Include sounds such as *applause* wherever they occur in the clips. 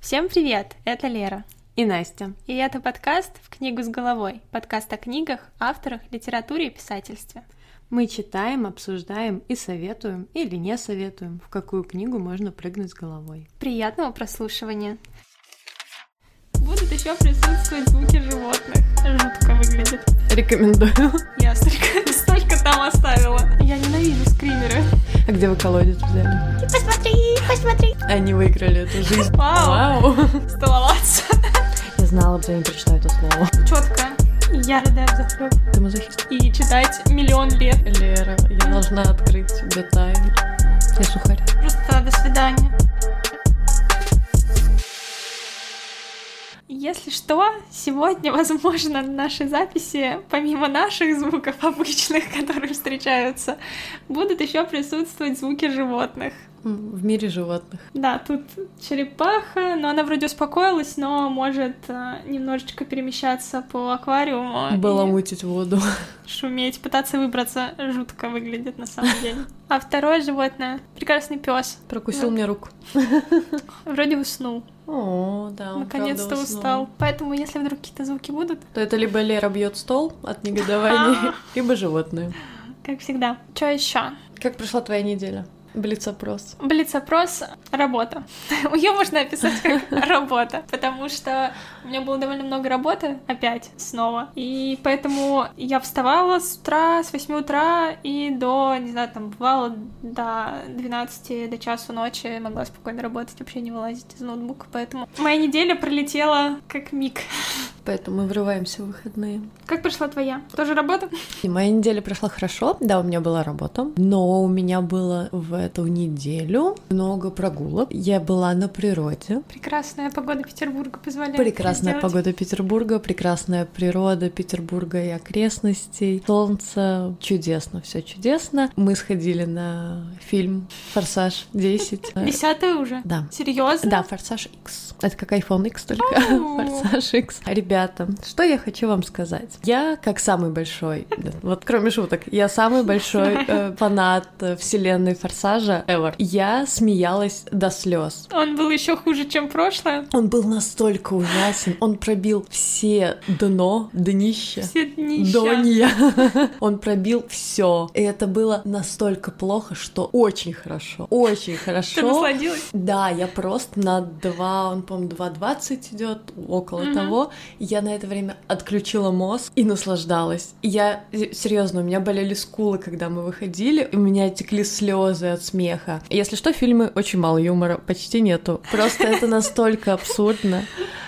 Всем привет! Это Лера. И Настя. И это подкаст «В книгу с головой». Подкаст о книгах, авторах, литературе и писательстве. Мы читаем, обсуждаем и советуем или не советуем, в какую книгу можно прыгнуть с головой. Приятного прослушивания! Будут еще присутствовать звуки животных. Жутко выглядит. Рекомендую. Я столько, столько там оставила. Я ненавижу скримеры. А где вы колодец взяли? Посмотри, посмотри. Они выиграли эту жизнь. Вау. Вау. Столоваться. Я знала, что я не прочитаю это слово. Четко. Я рыдаю в захлеб. Ты мазохист. И читать миллион лет. Лера, я должна открыть тебе тайну. Я сухарь. Просто до свидания. Если что, сегодня, *laughs* возможно, на нашей записи, помимо наших звуков обычных, *laughs* которые встречаются, будут еще присутствовать звуки животных. В мире животных. Да, тут черепаха, но она вроде успокоилась, но может э, немножечко перемещаться по аквариуму. и Баламутить воду. *laughs* шуметь, пытаться выбраться. Жутко выглядит на самом деле. А второе животное — прекрасный пес. Прокусил мне руку. Вроде уснул. О, да, он Наконец-то устал. Поэтому, если вдруг какие-то звуки будут, То это либо Лера бьет стол от негодования, *laughs* либо животные. как всегда. Что еще? Как прошла твоя неделя? Блиц-опрос. Блиц-опрос — работа. *laughs* Ее можно описать как *laughs* работа, потому что у меня было довольно много работы опять снова. И поэтому я вставала с утра, с 8 утра и до, не знаю, там бывало до 12, до часу ночи могла спокойно работать, вообще не вылазить из ноутбука. Поэтому моя неделя пролетела как миг. *laughs* Поэтому мы врываемся в выходные. Как прошла твоя? Тоже работа? И моя неделя прошла хорошо. Да, у меня была работа, но у меня было в эту неделю много прогулок. Я была на природе. Прекрасная погода Петербурга позволяет Прекрасная погода Петербурга, прекрасная природа Петербурга и окрестностей. Солнце, чудесно, все чудесно. Мы сходили на фильм «Форсаж 10». *laughs* Десятая уже? Да. Серьезно? Да, Форсаж X. Это как iPhone X только. *laughs* Форсаж X. Ребята, что я хочу вам сказать? Я как самый большой, *laughs* вот кроме шуток, я самый большой э, фанат э, вселенной Форсажа ever. Я смеялась до слез. Он был еще хуже, чем прошлое. Он был настолько ужасен, он пробил все дно, днища. Все днища. Донья. *laughs* Он пробил все. И это было настолько плохо, что очень хорошо. Очень Ты хорошо. насладилась? Да, я просто на 2, он, по-моему, 2.20 идет, около Мгм. того. Я на это время отключила мозг и наслаждалась. Я, серьезно, у меня болели скулы, когда мы выходили, у меня текли слезы от смеха. Если что, фильмы очень мало юмора, почти нету. Просто это настолько абсурдно.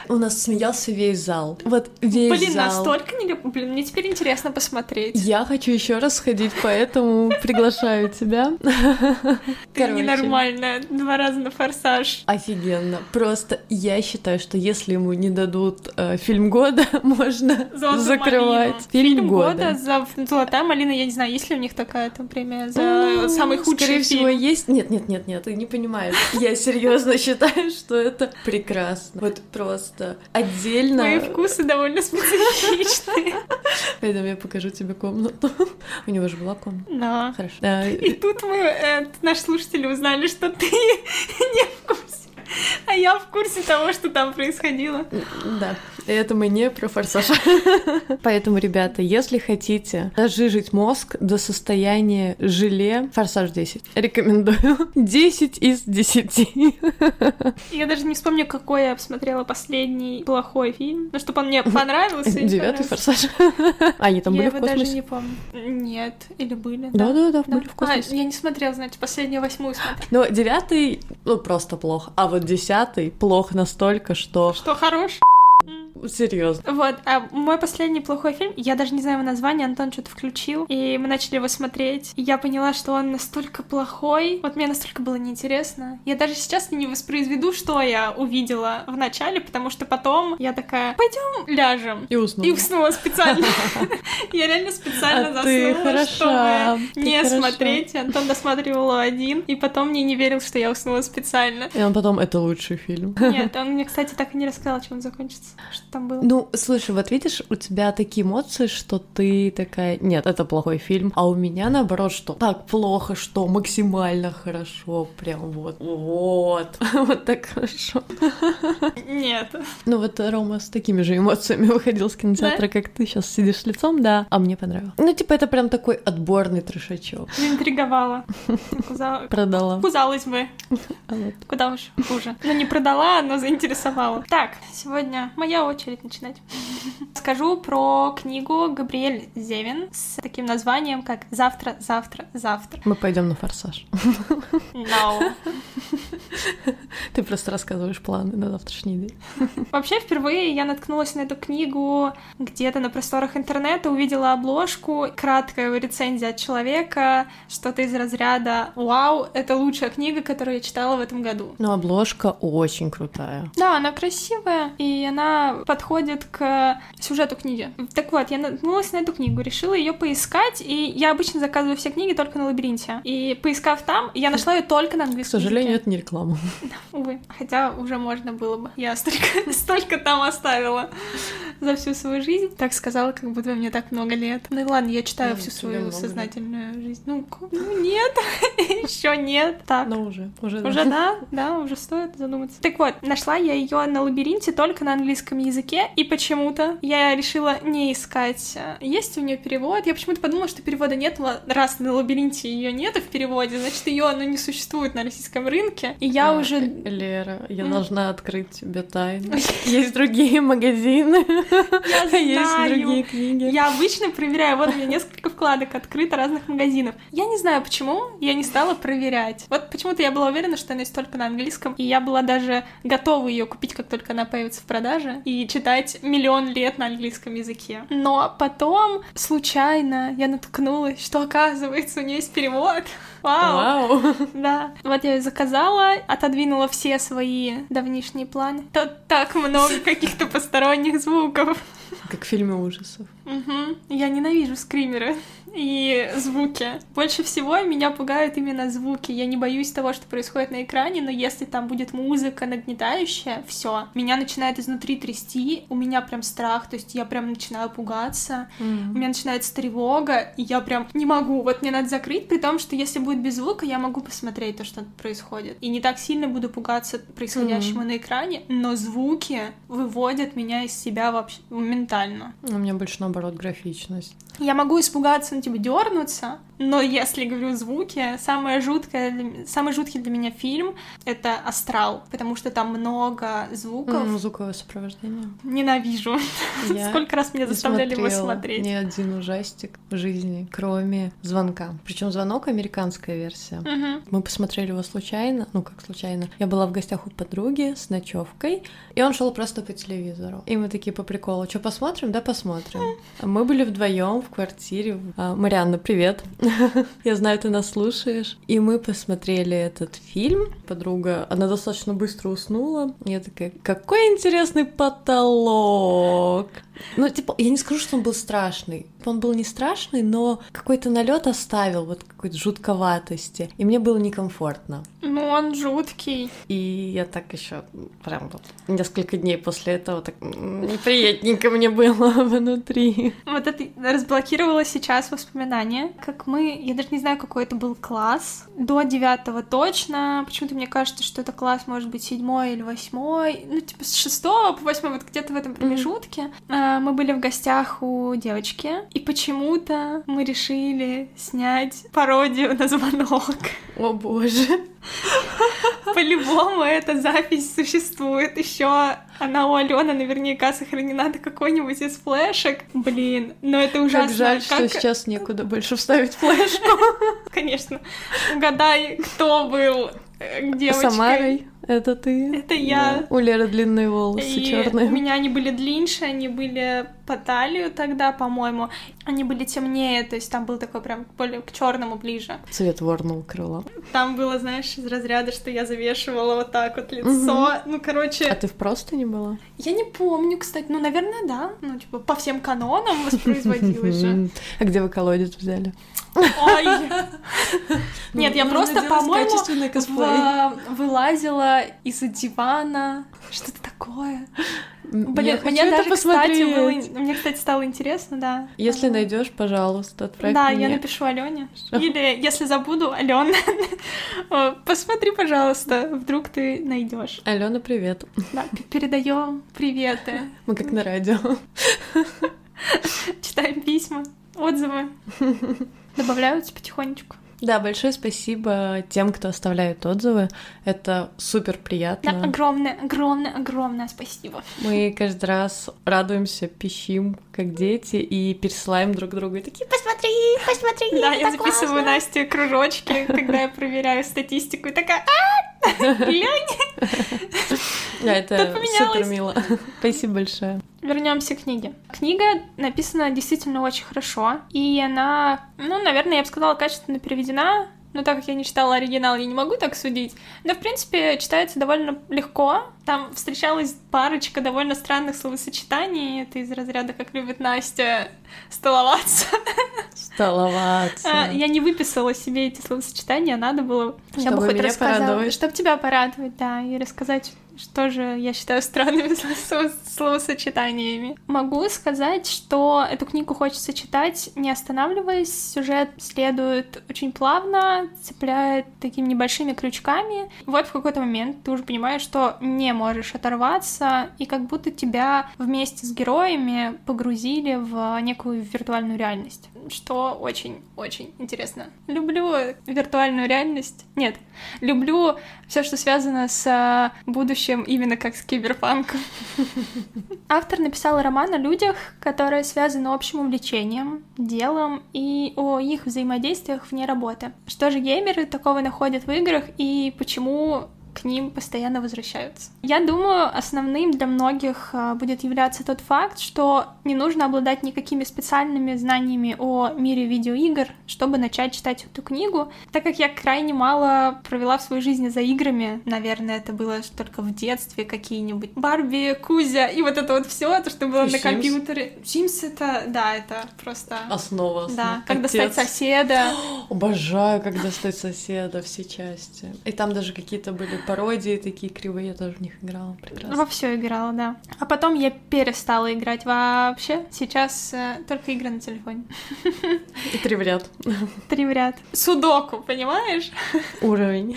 У нас смеялся весь зал. Вот весь Блин, зал. настолько не люблю. Блин, мне теперь интересно посмотреть. Я хочу еще раз сходить, поэтому приглашаю тебя. Ты ненормальная. Два раза на форсаж. Офигенно. Просто я считаю, что если ему не дадут э, фильм года, *laughs* можно Золотую закрывать. малину. Фильм, года. за Золотая малина. Я не знаю, есть ли у них такая там премия за Ну, самый худший Скорее фильм. есть. Нет, нет, нет, нет, ты не понимаешь. Я серьезно *laughs* считаю, что это прекрасно. Вот просто отдельно. Мои вкусы довольно специфичные. Пойдем, я покажу тебе комнату. *laughs* У него же была комната. Да. Хорошо. И тут мы, э, наши слушатели узнали, что ты *laughs* не в курсе. *laughs* А я в курсе того, что там происходило. Да, это мы не про форсаж. *laughs* Поэтому, ребята, если хотите разжижить мозг до состояния желе, форсаж 10. Рекомендую. *laughs* 10 из 10. Я даже не вспомню, какой я посмотрела последний плохой фильм. Ну, чтобы он мне понравился. Девятый форсаж. А, Они там я были в его даже космосе? не помню. Нет, или были. Да, да, да, Да. были в космосе. А, я не смотрела, значит, последнюю восьмую смотрела. Но девятый, ну, просто плохо. А вот десятый плохо настолько, что... Что хорош? Серьезно. Вот, а мой последний плохой фильм, я даже не знаю его название, Антон что-то включил, и мы начали его смотреть, и я поняла, что он настолько плохой, вот мне настолько было неинтересно. Я даже сейчас не воспроизведу, что я увидела в начале, потому что потом я такая, пойдем ляжем. И уснул. И уснула специально. *laughs* Я реально специально А заснула, чтобы не смотреть. Антон досматривал один, и потом мне не верил, что я уснула специально. И он потом, это лучший фильм. Нет, он мне, кстати, так и не рассказал, чем он закончится. Там было. Ну, слушай, вот видишь, у тебя такие эмоции, что ты такая, нет, это плохой фильм, а у меня наоборот, что так плохо, что максимально хорошо, прям вот, вот, *laughs* вот так хорошо. Нет. Ну вот Рома с такими же эмоциями выходил с кинотеатра, как ты сейчас сидишь лицом, да, а мне понравилось. Ну, типа, это прям такой отборный трешачок. Интриговала. Продала. Кузалась бы. А вот. Куда уж хуже. Ну, не продала, но заинтересовала. Так, сегодня моя очередь начинать. *laughs* Скажу про книгу Габриэль Зевин с таким названием, как «Завтра, завтра, завтра». Мы пойдем на форсаж. No. *laughs* Ты просто рассказываешь планы на завтрашний день. *laughs* Вообще, впервые я наткнулась на эту книгу где-то на просторах интернета, увидела обложку, краткая рецензия от человека, что-то из разряда «Вау, это лучшая книга, которую я читала в этом году». Но обложка очень крутая. Да, она красивая, и она подходит к сюжету книги. Так вот, я наткнулась на эту книгу, решила ее поискать, и я обычно заказываю все книги только на лабиринте. И поискав там, я нашла ее только на К английском сожалению, языке. это не реклама. *laughs* Увы, хотя уже можно было бы. Я столько, *laughs* столько там оставила *laughs* за всю свою жизнь. Так сказала, как будто мне так много лет. Ну и ладно, я читаю Ну, всю свою сознательную жизнь. Ну, ну, нет, *laughs* еще нет. Так. Но уже, уже, Уже да, *laughs* да, уже стоит задуматься. Так вот, нашла я ее на лабиринте только на английском языке, и почему-то я решила не искать, э, есть у нее перевод. Я почему-то подумала, что перевода нет, раз на лабиринте ее нет в переводе, значит ее оно не существует на российском рынке. И я А, уже Лера, я должна открыть тебе тайну. Есть другие магазины, Я *laughs* есть знаю. другие книги. Я обычно проверяю, вот у меня несколько вкладок открыто разных магазинов. Я не знаю почему, я не стала проверять. Вот почему-то я была уверена, что она есть только на английском, и я была даже готова ее купить, как только она появится в продаже, и читать миллион лет на английском языке. Но потом случайно я наткнулась, что оказывается у нее есть перевод. Вау! Вау. *laughs* Да. Вот я ее заказала, отодвинула все свои давнишние планы. Тут так много *laughs* каких-то посторонних звуков. Как в фильме ужасов. Мгм. Я ненавижу скримеры и звуки. Больше всего меня пугают именно звуки. Я не боюсь того, что происходит на экране, но если там будет музыка нагнетающая, все, меня начинает изнутри трясти, у меня прям страх, то есть я прям начинаю пугаться, у меня начинается тревога, и я прям не могу, вот мне надо закрыть, при том, что если будет без звука, я могу посмотреть то, что происходит. И не так сильно буду пугаться происходящему на экране, но звуки выводят меня из себя вообще моментально. У меня больше наоборот графичность. Я могу испугаться, ну, типа, дернуться, но если говорю звуки, самое жуткое, самый жуткий для меня фильм — это «Астрал», потому что там много звуков. М, Звуковое сопровождение. Ненавижу. *laughs* Я Сколько раз меня заставляли его смотреть. Ни один ужастик в жизни, кроме звонка. Причем звонок американская версия. Мгм. Мы посмотрели его случайно, ну как случайно. Я была в гостях у подруги с ночевкой, и он шел просто по телевизору. И мы такие по приколу, что посмотрим? Да, посмотрим. Мы были вдвоем в квартире. А, Марианна, привет. *laughs* Я знаю, ты нас слушаешь. И мы посмотрели этот фильм. Подруга, она достаточно быстро уснула. Я такая, какой интересный потолок. Ну, типа, я не скажу, что он был страшный. Он был не страшный, но какой-то налет оставил, вот какой-то жутковатости. И мне было некомфортно. Ну, он жуткий. И я так еще прям вот несколько дней после этого так неприятненько мне было *laughs* внутри. Вот это разблокировала сейчас воспоминания, как мы, я даже не знаю, какой это был класс, до девятого точно, почему-то мне кажется, что это класс, может быть, седьмой или восьмой, ну, типа, с шестого по восьмой, вот где-то в этом промежутке. А, Мы были в гостях у девочки, и почему-то мы решили снять пародию на звонок. О боже. *laughs* По-любому эта запись существует. Еще она у Алены наверняка сохранена на какой-нибудь из флешек. Блин, но это ужасно. Как жаль, что Как- сейчас некуда больше вставить флешку. *laughs* Конечно. Угадай, кто был э, девочкой. Самарой, это ты? Это я. Да. У Леры длинные волосы И черные. у меня они были длиннее, они были по талию тогда, по-моему. Они были темнее, то есть там был такой прям более к черному ближе. Цвет ворного крыла. Там было, знаешь, из разряда, что я завешивала вот так вот лицо. Ну, короче, А ты в просто не была? я не помню, кстати. Ну, наверное, да. Ну, типа, по всем канонам воспроизводилось же. А где вы колодец взяли? Ой. *laughs* Нет, я Ну, просто, по-моему, качественный из-за дивана. Что-то такое. Блин, я мне даже, кстати, было, мне, кстати, стало интересно, да. Если а... найдешь, пожалуйста, отправь Да, мне. я напишу Алене. Или, если забуду, Алена, *laughs* посмотри, пожалуйста, вдруг ты найдешь. Алена, привет. Да, передаем приветы. Мы как на радио. *laughs* Читаем письма, отзывы. *laughs* Добавляются потихонечку. Да, большое спасибо тем, кто оставляет отзывы. Это супер приятно. Да, огромное, огромное, огромное спасибо. Мы каждый раз радуемся, пищим, как дети, и пересылаем друг другу. И такие, посмотри, посмотри, Да, я записываю Насте кружочки, *laughs* когда я проверяю статистику, и такая, а, *laughs* глянь! Да, это супер мило. Спасибо большое. Вернемся к книге. Книга написана действительно очень хорошо, и она, ну, наверное, я бы сказала, качественно переведена. Но так как я не читала оригинал, я не могу так судить. Но, в принципе, читается довольно легко. Там встречалась парочка довольно странных словосочетаний. Это из разряда, как любит Настя, столоваться. Столоваться. А, я не выписала себе эти словосочетания, надо было... Чтобы я бы хоть рассказала. Порадовать. Чтобы тебя порадовать, да, и рассказать что же я считаю странными *laughs* словосочетаниями. Могу сказать, что эту книгу хочется читать, не останавливаясь. Сюжет следует очень плавно, цепляет такими небольшими крючками. Вот в какой-то момент ты уже понимаешь, что не можешь оторваться, и как будто тебя вместе с героями погрузили в некую виртуальную реальность, что очень-очень интересно. Люблю виртуальную реальность. Нет, люблю все, что связано с будущим чем именно как с киберпанком. *laughs* Автор написал роман о людях, которые связаны общим увлечением, делом и о их взаимодействиях вне работы. Что же геймеры такого находят в играх и почему к ним постоянно возвращаются. Я думаю, основным для многих а, будет являться тот факт, что не нужно обладать никакими специальными знаниями о мире видеоигр, чтобы начать читать эту книгу, так как я крайне мало провела в своей жизни за играми. Наверное, это было только в детстве какие-нибудь Барби, Кузя и вот это вот все, то, что было и на Sims? компьютере. Sims это, да, это просто... Основа. основа. Да, как достать соседа. *gasps* Обожаю, как достать соседа, все части. И там даже какие-то были пародии такие кривые, я тоже в них играла прекрасно. Во все играла, да. А потом я перестала играть вообще. Сейчас э, только игры на телефоне. И три в ряд. Три в ряд. Судоку, понимаешь? Уровень.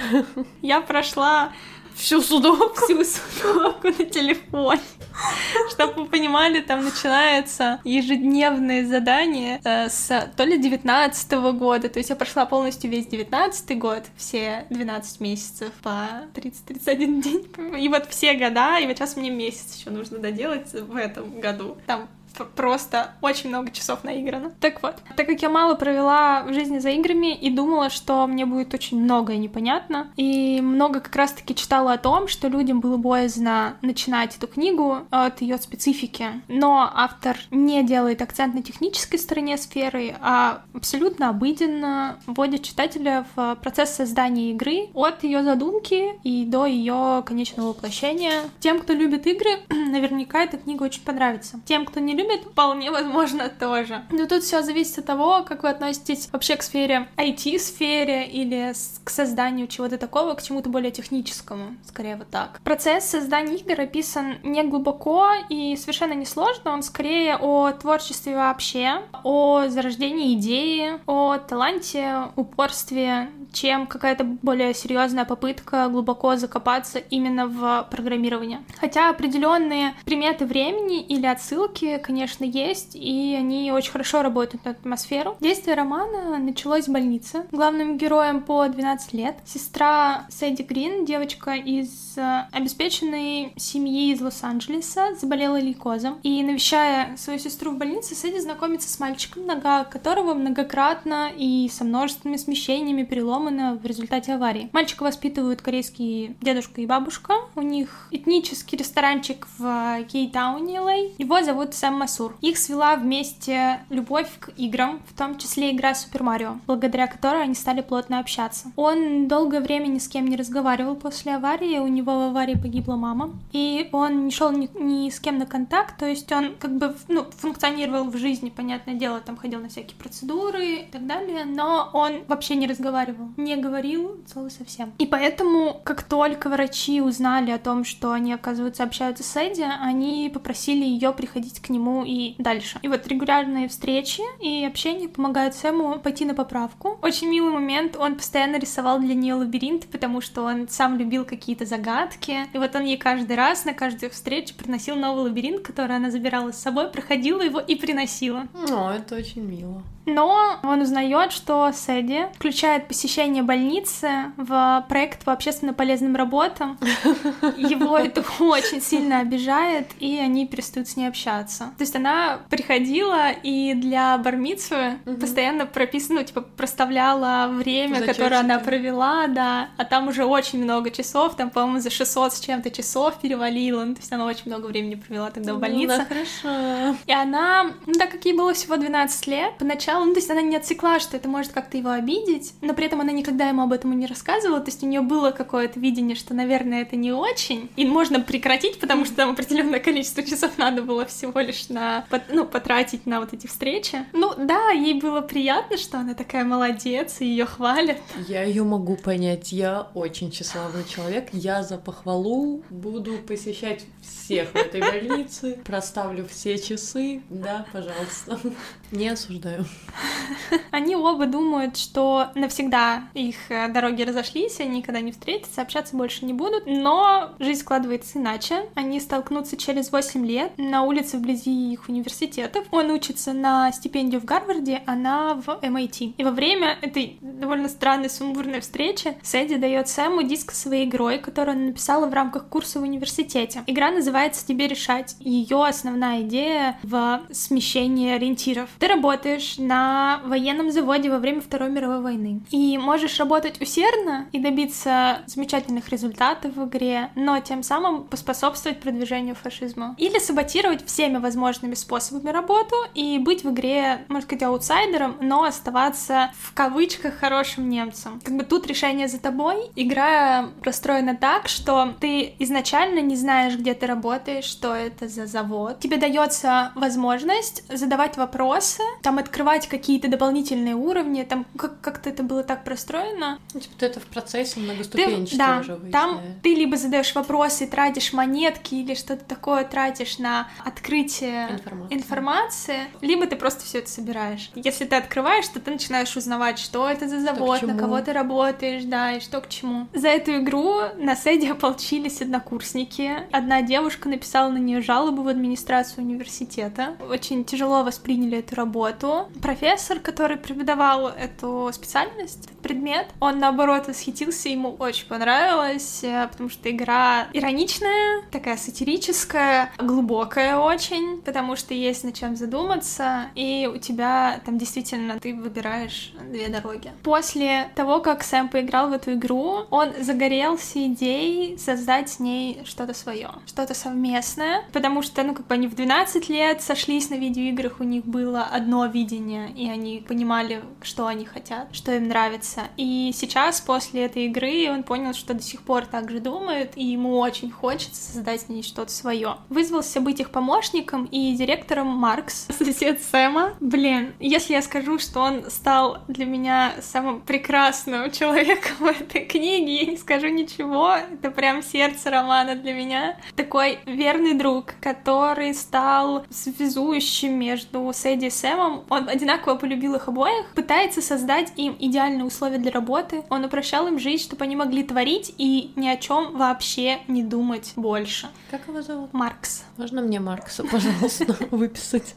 Я прошла Всю судоку? Всю судоку на телефоне. *laughs* Чтобы вы понимали, там начинается ежедневные задания э, с то ли 19 -го года, то есть я прошла полностью весь 19 год, все 12 месяцев по 30-31 день, и вот все года, и вот сейчас мне месяц еще нужно доделать в этом году. Там просто очень много часов наиграно. Так вот, так как я мало провела в жизни за играми и думала, что мне будет очень многое непонятно, и много как раз-таки читала о том, что людям было боязно начинать эту книгу от ее специфики. Но автор не делает акцент на технической стороне сферы, а абсолютно обыденно вводит читателя в процесс создания игры от ее задумки и до ее конечного воплощения. Тем, кто любит игры, *clears throat* наверняка эта книга очень понравится. Тем, кто не любит любит, вполне возможно тоже. Но тут все зависит от того, как вы относитесь вообще к сфере IT-сфере или к созданию чего-то такого, к чему-то более техническому, скорее вот так. Процесс создания игр описан не глубоко и совершенно не сложно, он скорее о творчестве вообще, о зарождении идеи, о таланте, упорстве, чем какая-то более серьезная попытка глубоко закопаться именно в программирование. Хотя определенные приметы времени или отсылки, конечно, есть, и они очень хорошо работают на атмосферу. Действие романа началось в больнице. Главным героем по 12 лет сестра Сэдди Грин, девочка из э, обеспеченной семьи из Лос-Анджелеса, заболела лейкозом. И навещая свою сестру в больнице, Сэдди знакомится с мальчиком, нога которого многократно и со множественными смещениями переломана в результате аварии. Мальчика воспитывают корейский дедушка и бабушка. У них этнический ресторанчик в Кейтауне, Л.А. Его зовут Сэм Масур. Их свела вместе любовь к играм, в том числе игра Супер Марио, благодаря которой они стали плотно общаться. Он долгое время ни с кем не разговаривал после аварии, у него в аварии погибла мама, и он не шел ни, ни с кем на контакт, то есть он как бы ну, функционировал в жизни, понятное дело, там ходил на всякие процедуры и так далее, но он вообще не разговаривал. не говорил слова совсем. И поэтому, как только врачи узнали о том, что они, оказывается, общаются с Эдди, они попросили ее приходить к нему и дальше. И вот регулярные встречи и общение помогают Сэму пойти на поправку. Очень милый момент, он постоянно рисовал для нее лабиринт, потому что он сам любил какие-то загадки. И вот он ей каждый раз на каждую встречу приносил новый лабиринт, который она забирала с собой, проходила его и приносила. О, это очень мило. Но он узнает, что Сэдди включает посещение больницы в проект по общественно полезным работам. *laughs* Его это очень сильно обижает, и они перестают с ней общаться. То есть она приходила и для бармицу угу. постоянно прописано, ну, типа, проставляла время, Зачетчики. которое она провела, да, а там уже очень много часов, там, по-моему, за 600 с чем-то часов перевалила, ну, то есть она очень много времени провела тогда в больнице. Ну, да, хорошо. И она, ну, так как ей было всего 12 лет, поначалу, ну, то есть она не отсекла, что это может как-то его обидеть, но при этом она никогда ему об этом не рассказывала, то есть у нее было какое-то видение, что, наверное, это не очень, и можно прекратить, потому *laughs* что там определенное количество часов надо было всего лишь на, ну, потратить на вот эти встречи. Ну, да, ей было приятно, что она такая молодец, и ее хвалят. Я ее могу понять, я очень тщеславный человек, я за похвалу буду посещать всех в этой больнице, проставлю все часы, да, пожалуйста. Не осуждаю. Они оба думают, что навсегда их э, дороги разошлись, они никогда не встретятся, общаться больше не будут, но жизнь складывается иначе. Они столкнутся через 8 лет на улице вблизи их университетов. Он учится на стипендию в Гарварде, она в MIT. И во время этой довольно странной сумбурной встречи Сэдди дает Сэму диск своей игрой, которую она написала в рамках курса в университете. Игра называется «Тебе решать». Ее основная идея в смещении ориентиров. Ты работаешь на военном заводе во время Второй мировой войны. И можешь работать усердно и добиться замечательных результатов в игре, но тем самым поспособствовать продвижению фашизма. Или саботировать всеми возможными способами работу и быть в игре, можно сказать, аутсайдером, но оставаться в кавычках хорошим немцем. Как бы тут решение за тобой. Игра простроена так, что ты изначально не знаешь, где ты работаешь, что это за завод. Тебе дается возможность задавать вопросы, там открывать какие-то дополнительные уровни, там как- как-то это было так простроено. Ну, типа ты это в процессе многоступенчатый да, уже там ты либо задаешь вопросы, тратишь монетки или что-то такое тратишь на открытие информации. информации, либо ты просто все это собираешь. Если ты открываешь, то ты начинаешь узнавать, что это за завод, на кого ты работаешь, да, и что к чему. За эту игру на Сэдди ополчились однокурсники. Одна девушка написала на нее жалобу в администрацию университета. Очень тяжело восприняли эту работу. Профессор, который преподавал эту специальность, этот предмет, он наоборот восхитился, ему очень понравилось, э, потому что игра ироничная, такая сатирическая, глубокая очень, потому что есть над чем задуматься, и у тебя там действительно ты выбираешь две дороги. После того, как Сэм поиграл в эту игру, он загорелся идеей создать с ней что-то свое, что-то совместное, потому что, ну, как бы они в 12 лет сошлись на видеоиграх, у них было одно видение, и они понимали, что они хотят, что им нравится. И сейчас, после этой игры, он понял, что до сих пор так же думает, и ему очень хочется создать с ней что-то свое. Вызвался быть их помощником и директором Маркс, сосед Сэма. Блин, если я скажу, что он стал для меня самым прекрасным человеком в этой книге, я не скажу ничего. Это прям сердце романа для меня. Такой верный друг, который стал связующим между Сэдди и Сэмом. Он одинаково полюбил их обоих, пытается создать им идеальные условия для работы. Он упрощал им жизнь, чтобы они могли творить и ни о чем вообще не думать больше. Как его зовут? Маркс. Можно мне Маркса, пожалуйста, *laughs* выписать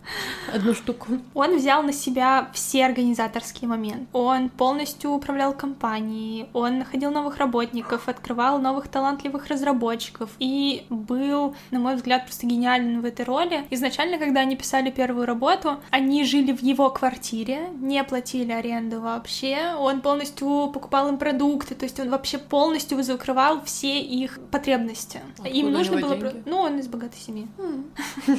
одну штуку? Он взял на себя все организаторские моменты. Он полностью управлял компанией, он находил новых работников, открывал новых талантливых разработчиков и был, на мой взгляд, просто гениален в этой роли. Изначально, когда они писали первую работу, они жили в его квартире, не платили аренду вообще, он полностью покупал им продукты, то есть он вообще полностью закрывал все их потребности. Откуда Им нужно было... деньги? Ну, он из богатой семьи. *laughs*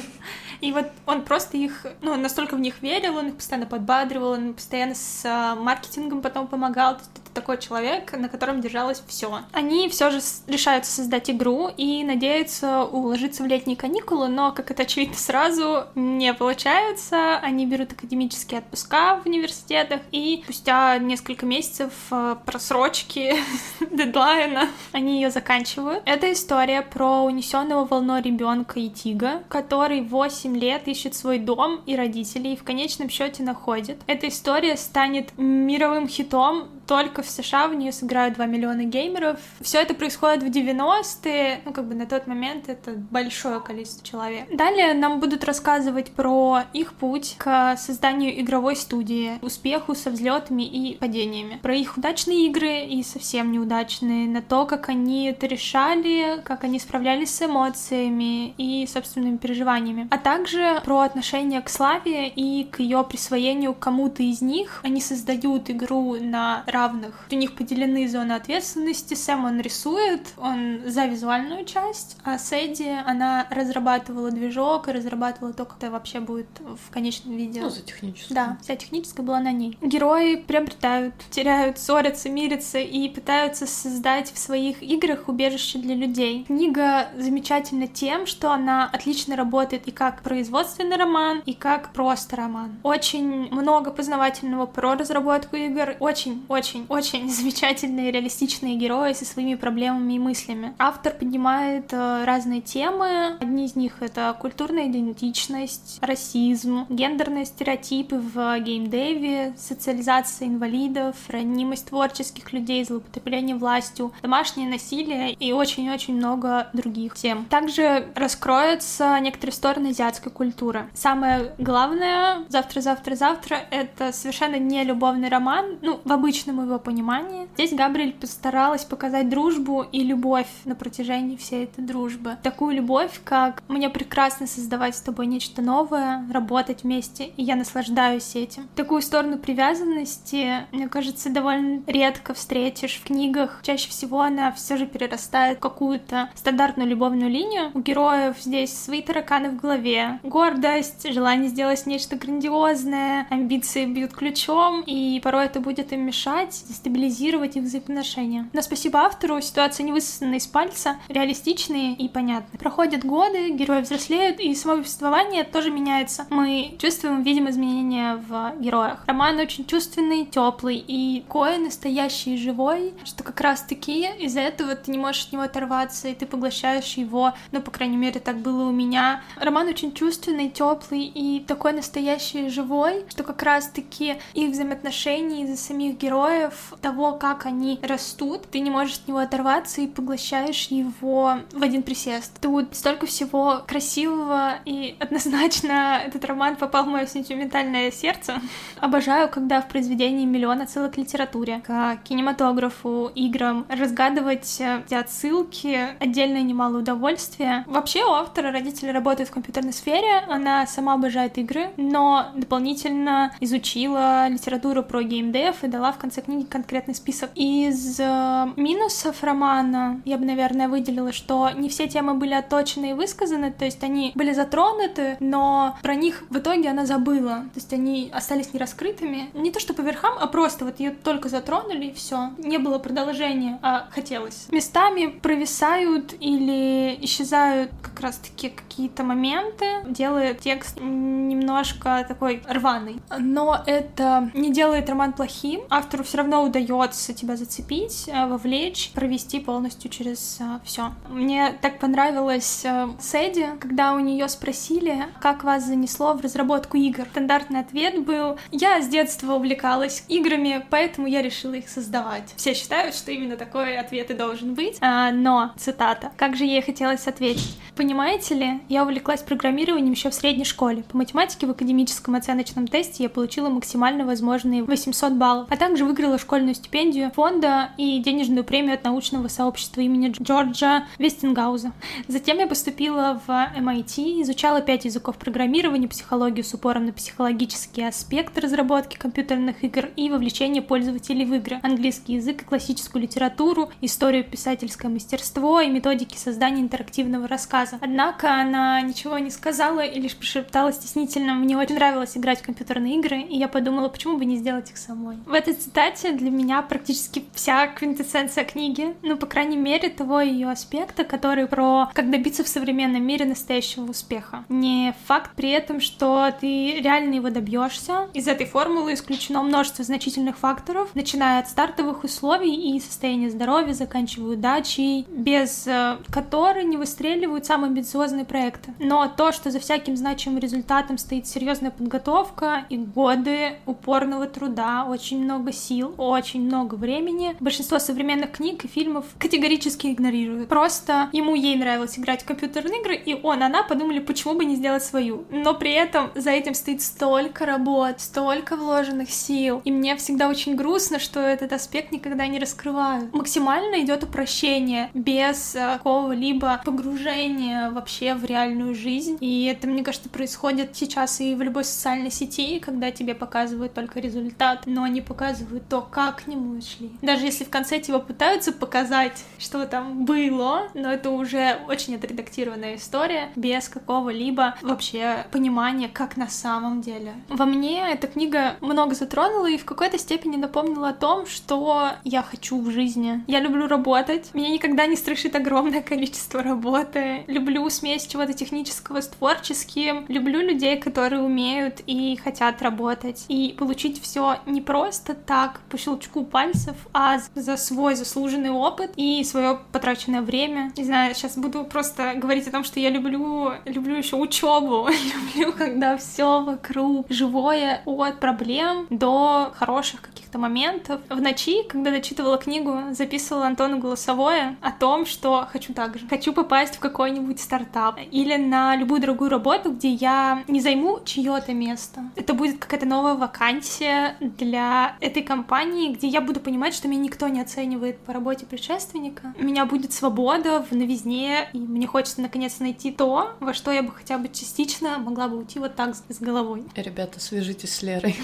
И вот он просто их, ну, настолько в них верил, он их постоянно подбадривал, он постоянно с а, маркетингом потом помогал. Это такой человек, на котором держалось все. Они все же решаются создать игру и надеются уложиться в летние каникулы, но, как это очевидно сразу, не получается. Они берут академические отпуска в университетах, и спустя несколько месяцев э, просрочки *laughs* дедлайна они ее заканчивают. Это история про унесенного волной ребенка и тига, который 8 лет ищет свой дом и родителей, и в конечном счете находит. Эта история станет мировым хитом только в США в нее сыграют 2 миллиона геймеров. Все это происходит в 90-е, ну, как бы на тот момент это большое количество человек. Далее нам будут рассказывать про их путь к созданию игровой студии, успеху со взлетами и падениями, про их удачные игры и совсем неудачные, на то, как они это решали, как они справлялись с эмоциями и собственными переживаниями, а также про отношение к славе и к ее присвоению кому-то из них. Они создают игру на равных. У них поделены зоны ответственности. Сэм, он рисует, он за визуальную часть, а Сэдди, она разрабатывала движок и разрабатывала то, как это вообще будет в конечном виде. Ну, за техническую. Да, вся техническая была на ней. Герои приобретают, теряют, ссорятся, мирятся и пытаются создать в своих играх убежище для людей. Книга замечательна тем, что она отлично работает и как производственный роман, и как просто роман. Очень много познавательного про разработку игр, очень-очень очень-очень *laughs* замечательные реалистичные герои со своими проблемами и мыслями. Автор поднимает э, разные темы. Одни из них — это культурная идентичность, расизм, гендерные стереотипы в геймдеве, социализация инвалидов, ранимость творческих людей, злоупотребление властью, домашнее насилие и очень-очень много других тем. Также раскроются некоторые стороны азиатской культуры. Самое главное «Завтра-завтра-завтра» — это совершенно не любовный роман, ну, в обычном его понимании. Здесь Габриэль постаралась показать дружбу и любовь на протяжении всей этой дружбы. Такую любовь, как мне прекрасно создавать с тобой нечто новое, работать вместе, и я наслаждаюсь этим. Такую сторону привязанности, мне кажется, довольно редко встретишь в книгах. Чаще всего она все же перерастает в какую-то стандартную любовную линию. У героев здесь свои тараканы в голове, гордость, желание сделать нечто грандиозное, амбиции бьют ключом, и порой это будет им мешать, сломать, дестабилизировать их взаимоотношения. Но спасибо автору, ситуация не высосана из пальца, реалистичные и понятные. Проходят годы, герои взрослеют, и само повествование тоже меняется. Мы чувствуем, видим изменения в героях. Роман очень чувственный, теплый и такой настоящий и живой, что как раз-таки из-за этого ты не можешь от него оторваться, и ты поглощаешь его, ну, по крайней мере, так было у меня. Роман очень чувственный, теплый и такой настоящий и живой, что как раз-таки их взаимоотношения из-за самих героев героев, того, как они растут, ты не можешь от него оторваться и поглощаешь его в один присест. Тут столько всего красивого, и однозначно этот роман попал в мое сентиментальное сердце. Обожаю, когда в произведении миллион отсылок к литературе, к кинематографу, играм, разгадывать эти отсылки, отдельное немало удовольствия. Вообще у автора родители работают в компьютерной сфере, она сама обожает игры, но дополнительно изучила литературу про геймдев и дала в конце книги конкретный список. Из э, минусов романа я бы, наверное, выделила, что не все темы были отточены и высказаны, то есть они были затронуты, но про них в итоге она забыла. То есть они остались нераскрытыми. Не то что по верхам, а просто вот ее только затронули и все. Не было продолжения, а хотелось. Местами провисают или исчезают как раз-таки какие-то моменты, делает текст немножко такой рваный. Но это не делает роман плохим. Автору все равно удается тебя зацепить, э, вовлечь, провести полностью через э, все. Мне так понравилось э, Сэдди, когда у нее спросили, как вас занесло в разработку игр. Стандартный ответ был, я с детства увлекалась играми, поэтому я решила их создавать. Все считают, что именно такой ответ и должен быть, но, цитата, как же ей хотелось ответить. Понимаете ли, я увлеклась программированием еще в средней школе. По математике в академическом оценочном тесте я получила максимально возможные 800 баллов, а также выиграла выиграла школьную стипендию фонда и денежную премию от научного сообщества имени Джорджа Вестингауза. Затем я поступила в MIT, изучала пять языков программирования, психологию с упором на психологический аспект разработки компьютерных игр и вовлечение пользователей в игры, английский язык и классическую литературу, историю, писательское мастерство и методики создания интерактивного рассказа. Однако она ничего не сказала и лишь прошептала стеснительно. Мне очень нравилось играть в компьютерные игры, и я подумала, почему бы не сделать их самой. В этой цитате для меня практически вся квинтэссенция книги, ну, по крайней мере, того ее аспекта, который про как добиться в современном мире настоящего успеха. Не факт при этом, что ты реально его добьешься. Из этой формулы исключено множество значительных факторов, начиная от стартовых условий и состояния здоровья, заканчивая удачей, без э, которой не выстреливают самые амбициозные проекты. Но то, что за всяким значимым результатом стоит серьезная подготовка и годы упорного труда, очень много сил, очень много времени, большинство современных книг и фильмов категорически игнорируют. Просто ему ей нравилось играть в компьютерные игры, и он, она подумали, почему бы не сделать свою. Но при этом за этим стоит столько работ, столько вложенных сил. И мне всегда очень грустно, что этот аспект никогда не раскрывают. Максимально идет упрощение, без э, какого-либо погружения вообще в реальную жизнь. И это, мне кажется, происходит сейчас и в любой социальной сети, когда тебе показывают только результат, но не показывают то, как к нему шли. Даже если в конце тебя пытаются показать, что там было, но это уже очень отредактированная история, без какого-либо вообще понимания, как на самом деле. Во мне эта книга много затронула и в какой-то степени напомнила о том, что я хочу в жизни. Я люблю работать, меня никогда не страшит огромное количество работы. Люблю смесь чего-то технического с творческим. Люблю людей, которые умеют и хотят работать. И получить все не просто так, по щелчку пальцев, а за свой заслуженный опыт и свое потраченное время. Не знаю, сейчас буду просто говорить о том, что я люблю, люблю еще учебу, *laughs* люблю, когда все вокруг живое от проблем до хороших каких-то моментов. В ночи, когда дочитывала книгу, записывала Антону голосовое о том, что хочу так же. Хочу попасть в какой-нибудь стартап или на любую другую работу, где я не займу чье-то место. Это будет какая-то новая вакансия для этой компании, где я буду понимать, что меня никто не оценивает по работе предшественника. У меня будет свобода в новизне, и мне хочется наконец найти то, во что я бы хотя бы частично могла бы уйти вот так с головой. Ребята, свяжитесь с Лерой.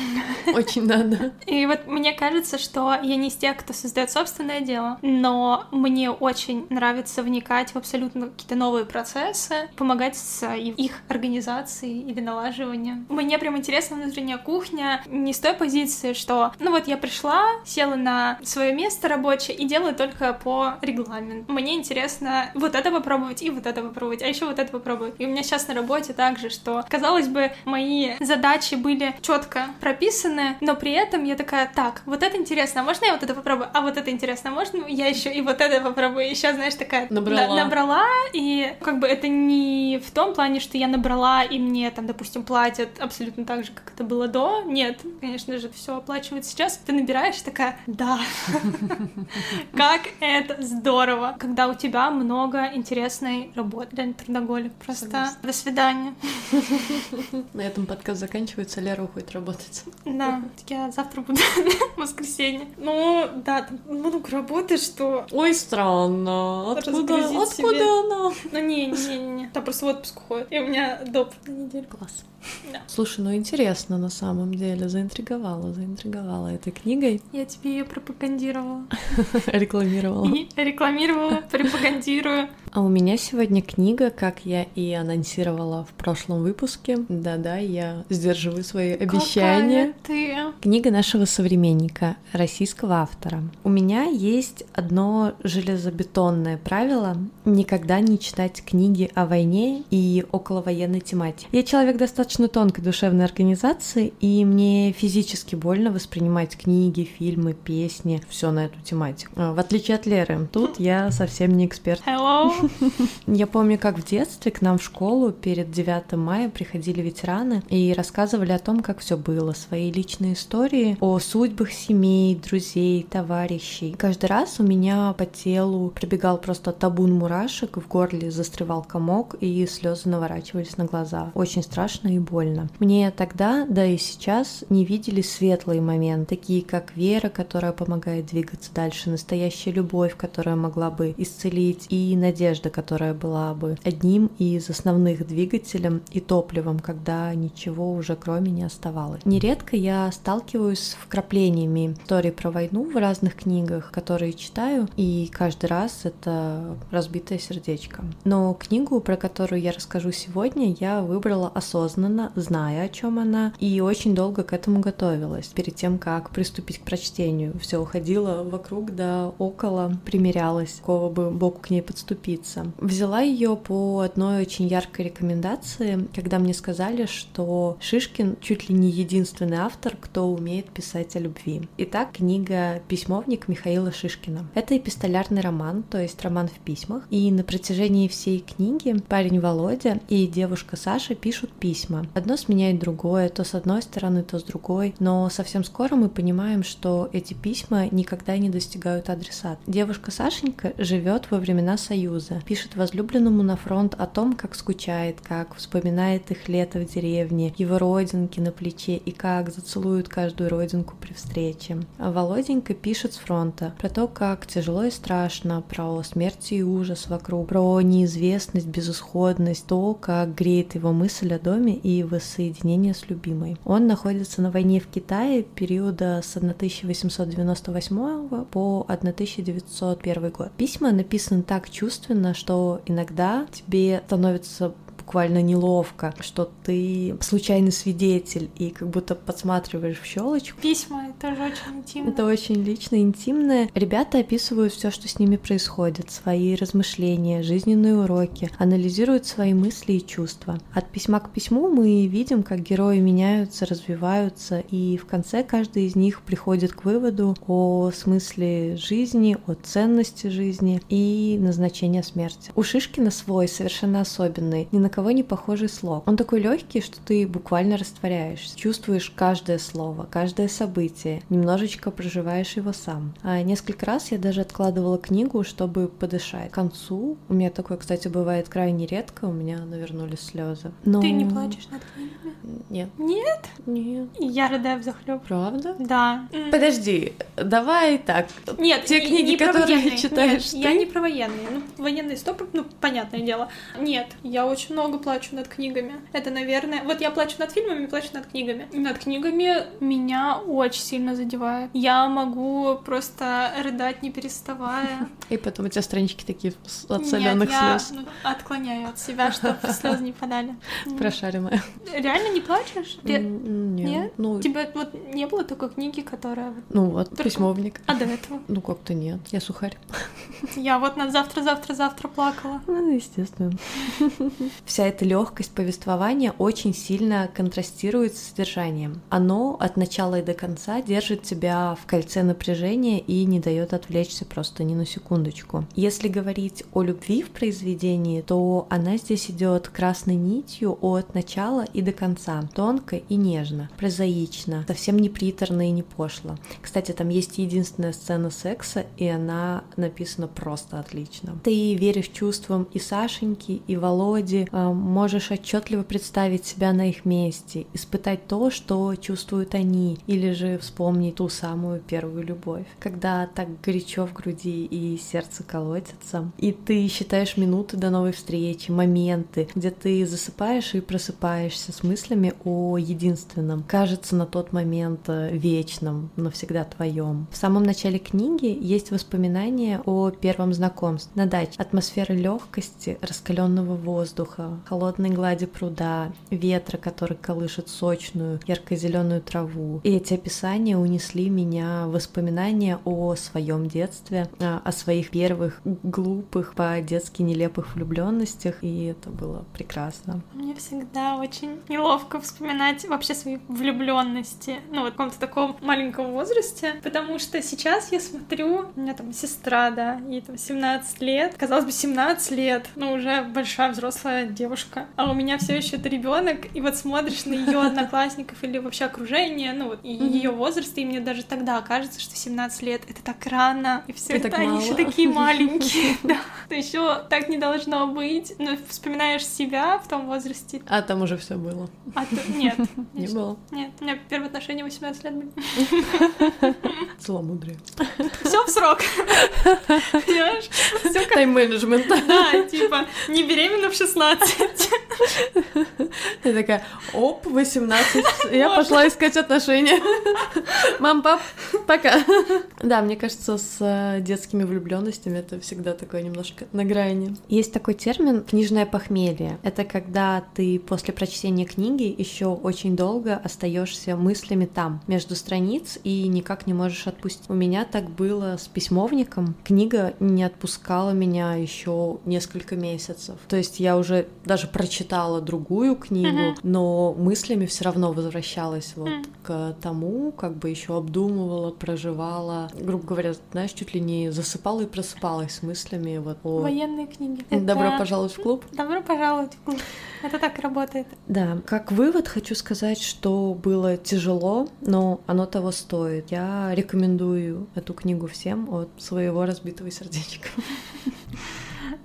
*laughs* Очень надо. И вот мне кажется, что я не из тех, кто создает собственное дело, но мне очень нравится вникать в абсолютно какие-то новые процессы, помогать с их организацией или налаживанием. Мне прям интересна внутренняя кухня не с той позиции, что, ну вот я пришла, села на свое место рабочее и делаю только по регламенту. Мне интересно вот это попробовать и вот это попробовать, а еще вот это попробовать. И у меня сейчас на работе также, что, казалось бы, мои задачи были четко прописаны, но при этом я такая, так, вот это интересно, а можно я вот это попробую? А вот это интересно, а можно я еще и вот это попробую? Еще, знаешь, такая набрала. набрала, и как бы это не в том плане, что я набрала, и мне там, допустим, платят абсолютно так же, как это было до. Нет, конечно же, все оплачивают сейчас. Ты набираешь такая, да, *laughs* как это здорово, когда у тебя много интересной работы для трудоголик. Просто до свидания. На этом подкаст заканчивается, Лера уходит работать. Да, я завтра буду *laughs* воскресенье. Ну, да, много работы, что... Ой, странно. Откуда, откуда она? Ну, не, не, не. Там просто в отпуск уходит. И у меня доп на неделю. Класс. Да. Слушай, ну интересно на самом деле, заинтриговала, заинтриговала этой книгой. Я тебе ее пропагандировала. *laughs* Рекламировала. Рекламировала, пропагандирую. А у меня сегодня книга, как я и анонсировала в прошлом выпуске. Да-да, я сдерживаю свои обещания. Какая ты? Книга нашего современника, российского автора. У меня есть одно железобетонное правило — никогда не читать книги о войне и околовоенной тематике. Я человек достаточно тонкой душевной организации, и мне физически больно воспринимать книги, фильмы, песни, все на эту тематику. В отличие от Леры, тут я совсем не эксперт. Hello. *laughs* Я помню, как в детстве к нам в школу перед 9 мая приходили ветераны и рассказывали о том, как все было, свои личные истории о судьбах семей, друзей, товарищей. Каждый раз у меня по телу пробегал просто табун мурашек, в горле застревал комок и слезы наворачивались на глаза. Очень страшно и больно. Мне тогда, да и сейчас, не видели светлые моменты, такие как вера, которая помогает двигаться дальше, настоящая любовь, которая могла бы исцелить, и надежда, которая была бы одним из основных двигателем и топливом, когда ничего уже кроме не оставалось. Нередко я сталкиваюсь с вкраплениями историй про войну в разных книгах, которые читаю, и каждый раз это разбитое сердечко. Но книгу, про которую я расскажу сегодня, я выбрала осознанно, зная, о чем она, и очень долго к этому готовилась. Перед тем, как приступить к прочтению, все уходило вокруг да около, примерялась, кого бы боку к ней подступиться. Взяла ее по одной очень яркой рекомендации, когда мне сказали, что Шишкин чуть ли не единственный автор, кто умеет писать о любви. Итак, книга «Письмовник» Михаила Шишкина. Это эпистолярный роман, то есть роман в письмах, и на протяжении всей книги парень Володя и девушка Саша пишут письма. Одно сменяет другое, то с одной стороны, то с другой, но совсем скоро мы понимаем, что эти письма никогда не достигают адресата. Девушка Сашенька живет во времена Союза, пишет возлюбленному на фронт о том, как скучает, как вспоминает их лето в деревне, его родинки на плече и как зацелуют каждую родинку при встрече. А Володенька пишет с фронта про то, как тяжело и страшно, про смерть и ужас вокруг, про неизвестность, безысходность, то, как греет его мысль о доме и воссоединение с любимой. Он находится на войне в Китае периода с 1898 по 1901 год. Письма написаны так чувственно, что иногда тебе становится буквально неловко, что ты случайный свидетель и как будто подсматриваешь в щелочку. Письма — это же очень интимно. Это очень лично, интимное. Ребята описывают все, что с ними происходит, свои размышления, жизненные уроки, анализируют свои мысли и чувства. От письма к письму мы видим, как герои меняются, развиваются, и в конце каждый из них приходит к выводу о смысле жизни, о ценности жизни и назначения смерти. У Шишкина свой, совершенно особенный, ни на кого не похожий слог. Он такой легкий, что ты буквально растворяешься, чувствуешь каждое слово, каждое событие, немножечко проживаешь его сам. А несколько раз я даже откладывала книгу, чтобы подышать. К концу, у меня такое, кстати, бывает крайне редко, у меня навернулись слезы. Но... Ты не плачешь над книгами? Нет. Нет? Нет. Я рыдаю в захлеб. Правда? Да. Подожди, давай так. Нет, те книги, не которые читаешь Нет, ты? я не про военные. Ну, военные стоп, ну, понятное дело. Нет, я очень много много плачу над книгами. Это, наверное... Вот я плачу над фильмами, плачу над книгами. Над книгами меня очень сильно задевает. Я могу просто рыдать, не переставая. *laughs* И потом у тебя странички такие от соленых я, слез. Ну, отклоняю от себя, чтобы *laughs* слезы не подали. *laughs* Прошаримая. Реально не плачешь? Нет. Нет? Ну, Тебе вот не было такой книги, которая... ну вот, письмовник. А до этого? Ну, как-то нет. Я сухарь. Я вот на завтра-завтра-завтра плакала. Ну, естественно. Вся эта легкость повествования очень сильно контрастирует с содержанием. Оно от начала и до конца держит тебя в кольце напряжения и не дает отвлечься просто ни на секундочку. Если говорить о любви в произведении, то она здесь идет красной нитью от начала и до конца, тонко и нежно, прозаично, совсем не приторно и не пошло. Кстати, там есть единственная сцена секса, и она написана просто отлично. Ты веришь чувствам и Сашеньки, и Володи, а, можешь отчетливо представить себя на их месте, испытать то, что чувствуют они, или же вспомнить ту самую первую любовь, когда так горячо в груди и сердце колотится, и ты считаешь минуты до новой встречи, моменты, где ты засыпаешь и просыпаешься с мыслями о единственном, кажется на тот момент э, вечном, навсегда твоем. В самом начале книги есть воспоминания о первом знакомстве. На даче, атмосфера легкости, раскаленного воздуха, холодной глади пруда, ветра, который колышет сочную, ярко-зеленую траву. И эти описания унесли меня в воспоминания о своем детстве, о своих первых глупых, по-детски нелепых влюбленностях, и это было прекрасно. Мне всегда очень неловко вспоминать вообще свои влюбленности, ну, вот в каком-то таком маленьком возрасте, потому что сейчас я смотрю, у меня там сестра, да, ей там 17 лет, казалось бы, 17 лет, ну, уже большая взрослая девушка, а у меня все еще это ребенок, и вот смотришь на ее *laughs* одноклассников или вообще окружение, ну, вот, ее возраст, и мне даже тогда кажется, что 17 лет — это так рано, и все это, они еще такие *laughs* маленькие, *laughs* да, еще так не должно быть, но вспоминаешь себя в том возрасте. А там уже все было. А то... Нет. Не было. Нет, у меня первые отношения 18 лет были. Зломудрие. Все в срок. Понимаешь? Тайм-менеджмент. Да, типа, не беременна в 16. 全然。Ты такая, оп, 18. *laughs* Я пошла искать отношения. Мам, пап, пока. Да, мне кажется, с э, детскими влюбленностями это всегда такое немножко на грани. Есть такой термин книжное похмелье. Это когда ты после прочтения книги еще очень долго остаешься мыслями там, между страниц, и никак не можешь отпустить. У меня так было с письмовником. Книга не отпускала меня еще несколько месяцев. То есть я уже даже прочитала другую книгу, mm-hmm. но мыслями все равно возвращалась вот mm. к тому, как бы еще обдумывала, проживала, грубо говоря, знаешь, чуть ли не засыпала и просыпалась с мыслями вот о... Военные книги. Добро это... пожаловать в клуб. Добро пожаловать в клуб. Это так работает. Да, как вывод хочу сказать, что было тяжело, но оно того стоит. Я рекомендую эту книгу всем от своего разбитого сердечка.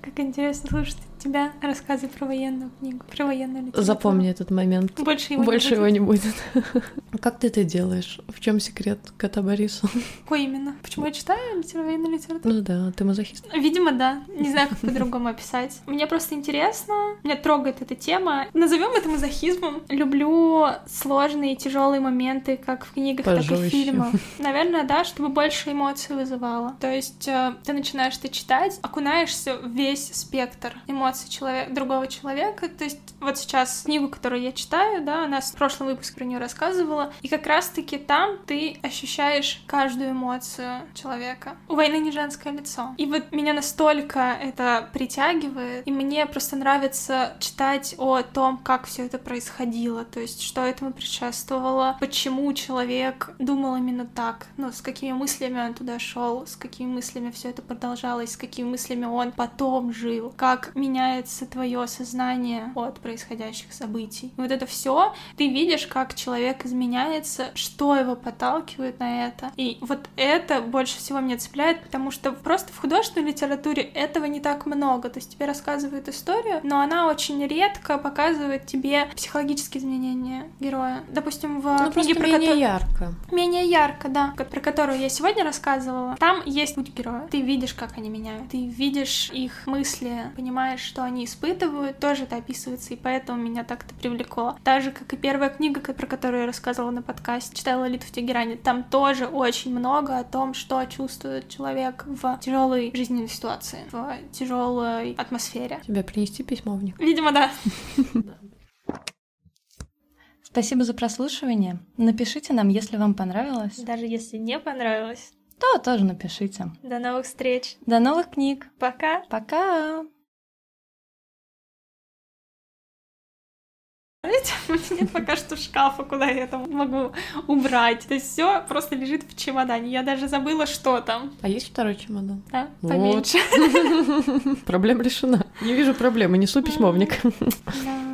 Как интересно слушать тебя рассказы про военную книгу, про военную литературу. Запомни этот момент. Больше его Больше не его не будет. *laughs* Как ты это делаешь? В чем секрет кота Бориса? Какой именно? Почему я читаю военную литературу? Ну да, ты мазохист. Видимо, да. Не знаю, как по-другому описать. Мне просто интересно, меня трогает эта тема. Назовем это мазохизмом. Люблю сложные, тяжелые моменты, как в книгах, Пожестче. так и в фильмах. *laughs* Наверное, да, чтобы больше эмоций вызывало. То есть э, ты начинаешь это читать, окунаешься в весь спектр эмоций эмоций человека, другого человека. То есть вот сейчас книгу, которую я читаю, да, она в прошлом выпуске про нее рассказывала, и как раз-таки там ты ощущаешь каждую эмоцию человека. У войны не женское лицо. И вот меня настолько это притягивает, и мне просто нравится читать о том, как все это происходило, то есть что этому предшествовало, почему человек думал именно так, ну, с какими мыслями он туда шел, с какими мыслями все это продолжалось, с какими мыслями он потом жил, как меня меняется твое сознание от происходящих событий. Вот это все ты видишь, как человек изменяется, что его подталкивает на это. И вот это больше всего меня цепляет, потому что просто в художественной литературе этого не так много. То есть тебе рассказывают историю, но она очень редко показывает тебе психологические изменения героя. Допустим, в ну, книге про менее который... ярко. Менее ярко, да. Про которую я сегодня рассказывала. Там есть путь героя. Ты видишь, как они меняют. Ты видишь их мысли, понимаешь, что они испытывают, тоже это описывается, и поэтому меня так это привлекло. Так же, как и первая книга, про которую я рассказывала на подкасте, читала Лолиту в Тегеране, там тоже очень много о том, что чувствует человек в тяжелой жизненной ситуации, в тяжелой атмосфере. Тебе принести письмовник? Видимо, да. Спасибо за прослушивание. Напишите нам, если вам понравилось. Даже если не понравилось. То тоже напишите. До новых встреч. До новых книг. Пока. Пока. Знаете, у меня нет пока что шкафа, куда я это могу убрать. То есть все просто лежит в чемодане. Я даже забыла, что там. А есть второй чемодан? Да, поменьше. *laughs* Проблема решена. Не вижу проблемы, несу письмовник. Да.